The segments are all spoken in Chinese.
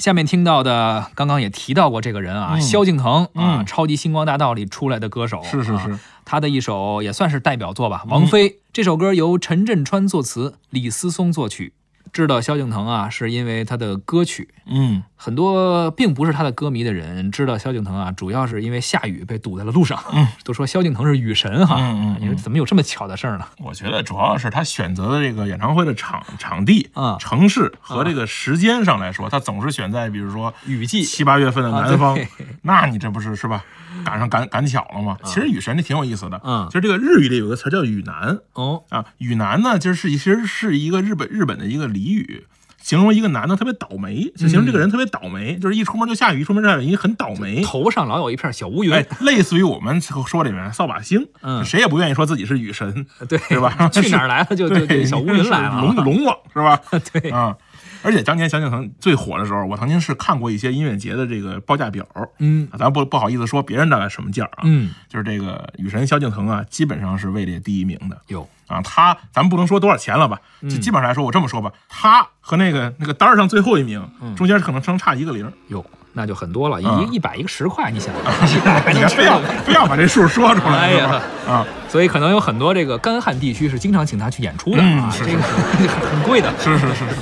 下面听到的，刚刚也提到过这个人啊，嗯。萧敬腾啊，嗯。超级星光大道》里出来的歌手，啊。是是是，他的一首也算是代表作吧，《王菲》这首歌由陈振川作词，李思松作曲。知道萧敬腾啊，是因为他的歌曲。嗯，很多并不是他的歌迷的人知道萧敬腾啊，主要是因为下雨被堵在了路上。嗯，都说萧敬腾是雨神哈。嗯嗯嗯你说怎么有这么巧的事儿呢？我觉得主要是他选择的这个演唱会的场场地、啊城市和这个时间上来说，他总是选在比如说雨季七八月份的啊南方对，那你这不是是吧？赶上赶赶巧了吗？其实雨神这挺有意思的，嗯就是这个日语里有个词叫雨男哦，啊，雨男呢，就是其实是一个日本日本的一个俚语。形容一个男的特别倒霉，就形容这个人特别倒霉，就是一出门就下雨，一出门就下雨，很倒霉。头上老有一片小乌云。哎，类似于我们说里面扫把星，嗯谁也不愿意说自己是雨神，对是吧 去哪儿来了 就就小乌云来了啊。龙龙王是吧？对啊。而且当年萧敬腾最火的时候，我曾经是看过一些音乐节的这个报价表，嗯。啊咱不不好意思说别人大概什么价啊，嗯，就是这个雨神萧敬腾啊，基本上是位列第一名的有。啊。他咱们不能说多少钱了吧，就基本上来说，我这么说吧，他和那个那个单儿上最后一名，中间可能相差一个零，有，那就很多了，嗯一一百一个十块，你想，你非要。非要把这数说出来，哎呀啊，所以可能有很多这个干旱地区是经常请他去演出的啊，这个 很贵的，是是是是，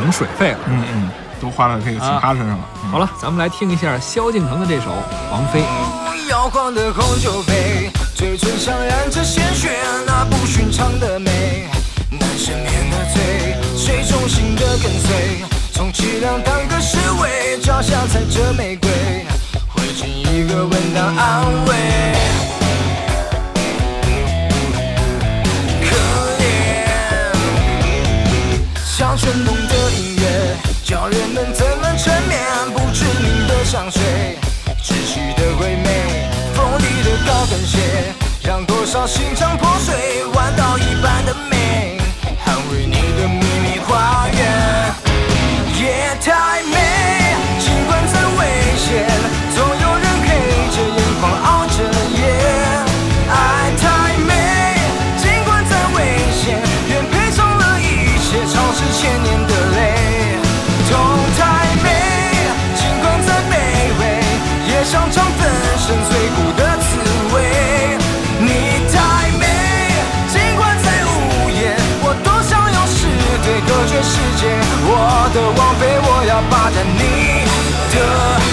省水费了。嗯嗯，都花到这个其他身上了。嗯好了，咱们来听一下萧敬腾的这首《王菲》。摇晃的红酒杯，嘴唇上染着鲜血，那不寻常的美。男生面的醉，谁忠心的跟随，充其量当个侍卫，脚下踩着玫瑰，一个吻当安慰。可怜，像春梦的音乐，叫人们怎么沉眠？不知名的香水，窒息的鬼魅，锋利的高跟鞋，让多少心肠破碎，弯刀一般的美。粉碎骨的滋味。你太美尽管再无言我多想用石堆隔绝世界。我的王妃我要霸占你的